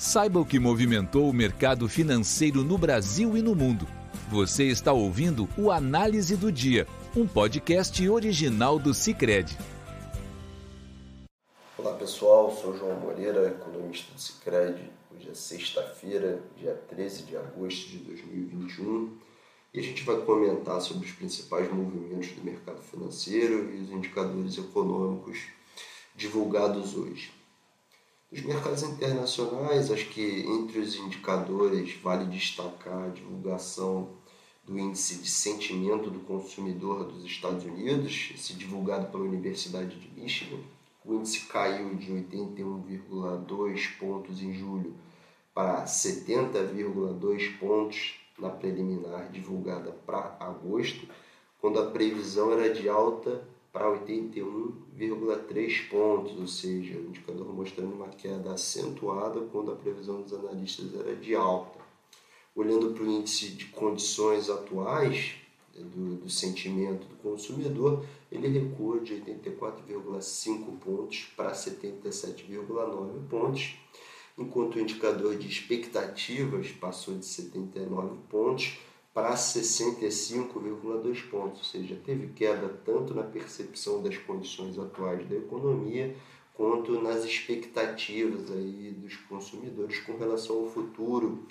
Saiba o que movimentou o mercado financeiro no Brasil e no mundo. Você está ouvindo o Análise do Dia, um podcast original do Cicred. Olá pessoal, sou João Moreira, economista do Cicred. Hoje é sexta-feira, dia 13 de agosto de 2021 e a gente vai comentar sobre os principais movimentos do mercado financeiro e os indicadores econômicos divulgados hoje. Nos mercados internacionais, acho que entre os indicadores vale destacar a divulgação do índice de sentimento do consumidor dos Estados Unidos, esse divulgado pela Universidade de Michigan. O índice caiu de 81,2 pontos em julho para 70,2 pontos na preliminar divulgada para agosto, quando a previsão era de alta para 81,3 pontos, ou seja, o indicador mostrando uma queda acentuada quando a previsão dos analistas era de alta. Olhando para o índice de condições atuais né, do, do sentimento do consumidor, ele recua de 84,5 pontos para 77,9 pontos, enquanto o indicador de expectativas passou de 79 pontos para 65,2 pontos, ou seja, teve queda tanto na percepção das condições atuais da economia quanto nas expectativas aí dos consumidores com relação ao futuro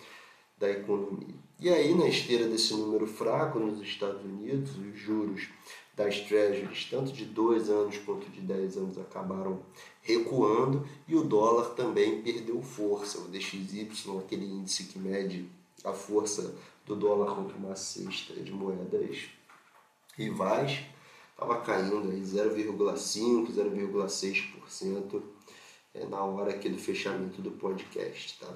da economia. E aí, na esteira desse número fraco nos Estados Unidos, os juros das treasuries, tanto de dois anos quanto de 10 anos, acabaram recuando e o dólar também perdeu força. O DXY, aquele índice que mede a força do dólar contra uma cesta de moedas rivais, estava caindo aí 0,5%, 0,6% é, na hora aqui do fechamento do podcast. Tá?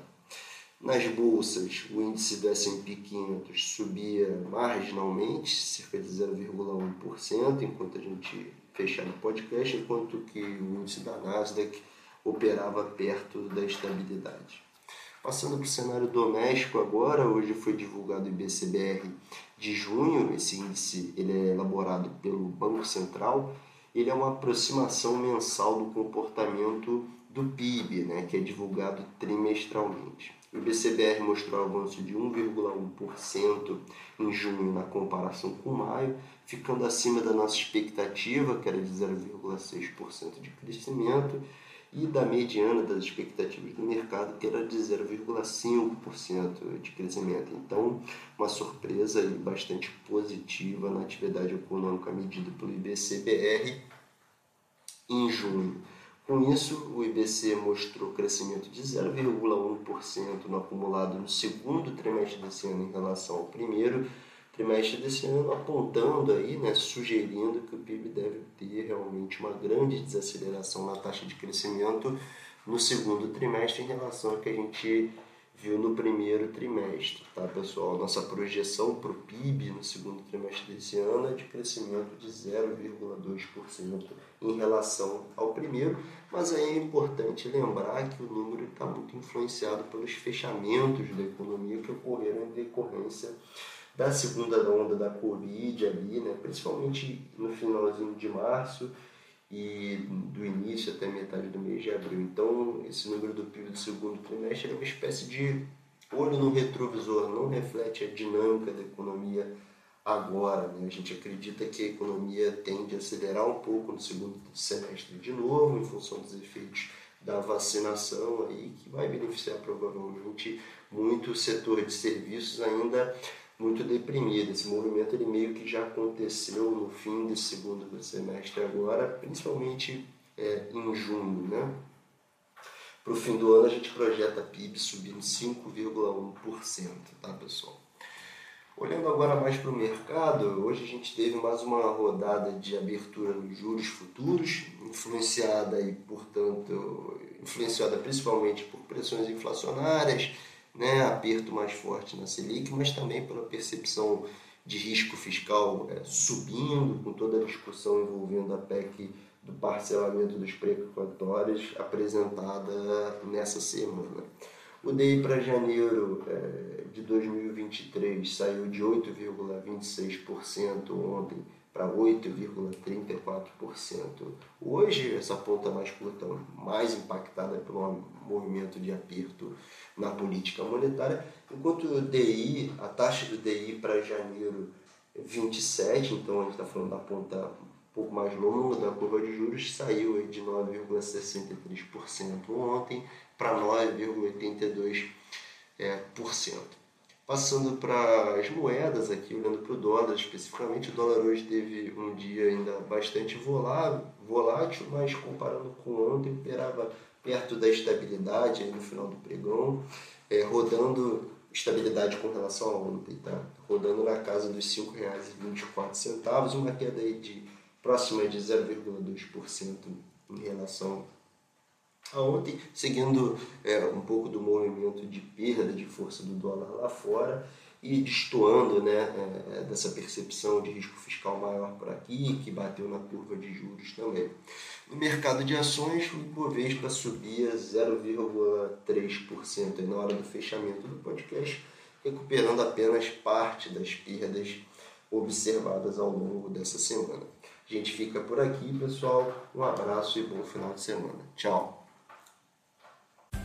Nas bolsas, o índice do S&P 500 subia marginalmente, cerca de 0,1%, enquanto a gente fechava o podcast, enquanto que o índice da Nasdaq operava perto da estabilidade. Passando para o cenário doméstico agora, hoje foi divulgado o IBCBR de junho, esse índice ele é elaborado pelo Banco Central, ele é uma aproximação mensal do comportamento do PIB, né, que é divulgado trimestralmente. O IBCBR mostrou avanço de 1,1% em junho na comparação com maio, ficando acima da nossa expectativa, que era de 0,6% de crescimento, e da mediana das expectativas do mercado, que era de 0,5% de crescimento. Então, uma surpresa bastante positiva na atividade econômica medida pelo IBC-BR em junho. Com isso, o IBC mostrou crescimento de 0,1% no acumulado no segundo trimestre desse ano em relação ao primeiro, trimestre desse ano, apontando aí, né, sugerindo que o PIB deve ter realmente uma grande desaceleração na taxa de crescimento no segundo trimestre em relação ao que a gente viu no primeiro trimestre, tá pessoal? Nossa projeção para o PIB no segundo trimestre desse ano é de crescimento de 0,2% em relação ao primeiro, mas aí é importante lembrar que o número está muito influenciado pelos fechamentos da economia que ocorreram em decorrência da segunda onda da Covid ali, né? principalmente no finalzinho de março e do início até metade do mês de abril. Então, esse número do PIB do segundo trimestre é uma espécie de olho no retrovisor, não reflete a dinâmica da economia agora. Né? A gente acredita que a economia tende a acelerar um pouco no segundo semestre de novo, em função dos efeitos da vacinação aí, que vai beneficiar provavelmente muito o setor de serviços ainda muito deprimido. Esse movimento ele meio que já aconteceu no fim do segundo semestre agora, principalmente é, em junho, né? Para o fim do ano a gente projeta a PIB subindo 5,1%, tá pessoal? Olhando agora mais para o mercado, hoje a gente teve mais uma rodada de abertura nos juros futuros, influenciada e, portanto, influenciada principalmente por pressões inflacionárias, né, aperto mais forte na Selic, mas também pela percepção de risco fiscal é, subindo, com toda a discussão envolvendo a PEC do parcelamento dos precatórios apresentada nessa semana. O DI para janeiro é, de 2023 saiu de 8,26% ontem para 8,34%. Hoje, essa ponta mais curta, mais impactada pelo movimento de aperto na política monetária, enquanto o DI, a taxa do DI para janeiro 27, então a gente está falando da ponta um pouco mais longa da curva de juros, saiu de 9,63% ontem para 9,82%. Passando para as moedas aqui, olhando para o dólar especificamente, o dólar hoje teve um dia ainda bastante volátil, mas comparando com ontem, operava perto da estabilidade no final do pregão, é, rodando estabilidade com relação a ontem, tá? rodando na casa dos R$ 5,24, uma queda aí de próxima de 0,2% em relação ontem, seguindo é, um pouco do movimento de perda de força do dólar lá fora e destoando né, é, dessa percepção de risco fiscal maior por aqui, que bateu na curva de juros também. No mercado de ações, o Ibovespa subia 0,3% na hora do fechamento do podcast, recuperando apenas parte das perdas observadas ao longo dessa semana. A gente fica por aqui, pessoal. Um abraço e bom final de semana. Tchau.